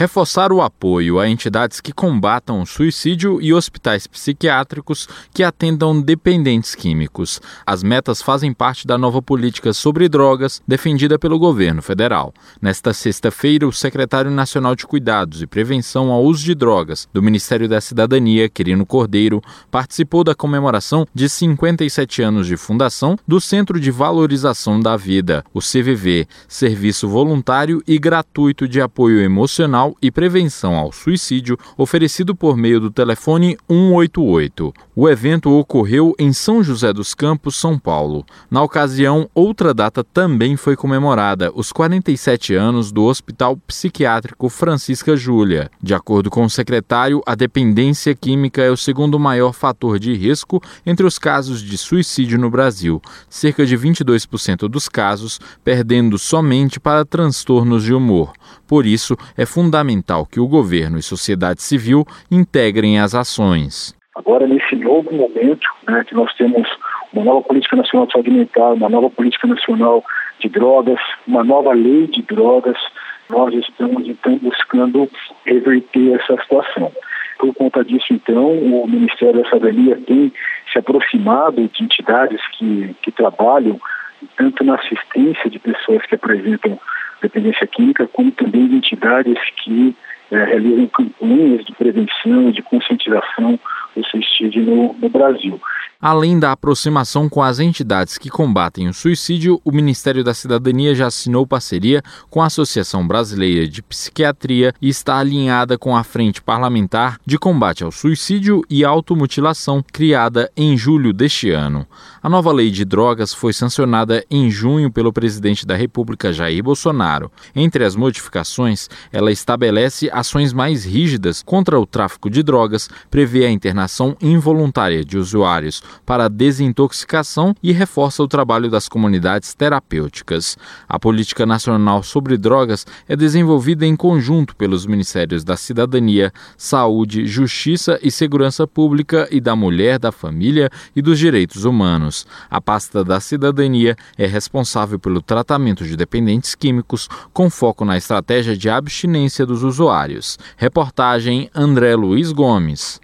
reforçar o apoio a entidades que combatam o suicídio e hospitais psiquiátricos que atendam dependentes químicos. As metas fazem parte da nova política sobre drogas defendida pelo governo federal. Nesta sexta-feira, o secretário nacional de Cuidados e Prevenção ao Uso de Drogas do Ministério da Cidadania, Quirino Cordeiro, participou da comemoração de 57 anos de fundação do Centro de Valorização da Vida, o CVV, serviço voluntário e gratuito de apoio emocional e prevenção ao suicídio, oferecido por meio do telefone 188. O evento ocorreu em São José dos Campos, São Paulo. Na ocasião, outra data também foi comemorada, os 47 anos do Hospital Psiquiátrico Francisca Júlia. De acordo com o secretário, a dependência química é o segundo maior fator de risco entre os casos de suicídio no Brasil, cerca de 22% dos casos perdendo somente para transtornos de humor. Por isso, é fundamental que o governo e sociedade civil integrem as ações. Agora, nesse novo momento, né, que nós temos uma nova política nacional de saúde mental, uma nova política nacional de drogas, uma nova lei de drogas, nós estamos então buscando reverter essa situação. Por conta disso, então, o Ministério da Cidadania tem se aproximado de entidades que, que trabalham tanto na assistência de pessoas que apresentam dependência química, como também de entidades que é, realizam campanhas de prevenção, de conscientização do suicídio no, no Brasil. Além da aproximação com as entidades que combatem o suicídio, o Ministério da Cidadania já assinou parceria com a Associação Brasileira de Psiquiatria e está alinhada com a Frente Parlamentar de Combate ao Suicídio e Automutilação, criada em julho deste ano. A nova lei de drogas foi sancionada em junho pelo presidente da República, Jair Bolsonaro. Entre as modificações, ela estabelece ações mais rígidas contra o tráfico de drogas, prevê a internação involuntária de usuários para a desintoxicação e reforça o trabalho das comunidades terapêuticas. A Política Nacional sobre Drogas é desenvolvida em conjunto pelos Ministérios da Cidadania, Saúde, Justiça e Segurança Pública e da Mulher, da Família e dos Direitos Humanos. A pasta da Cidadania é responsável pelo tratamento de dependentes químicos, com foco na estratégia de abstinência dos usuários. Reportagem André Luiz Gomes.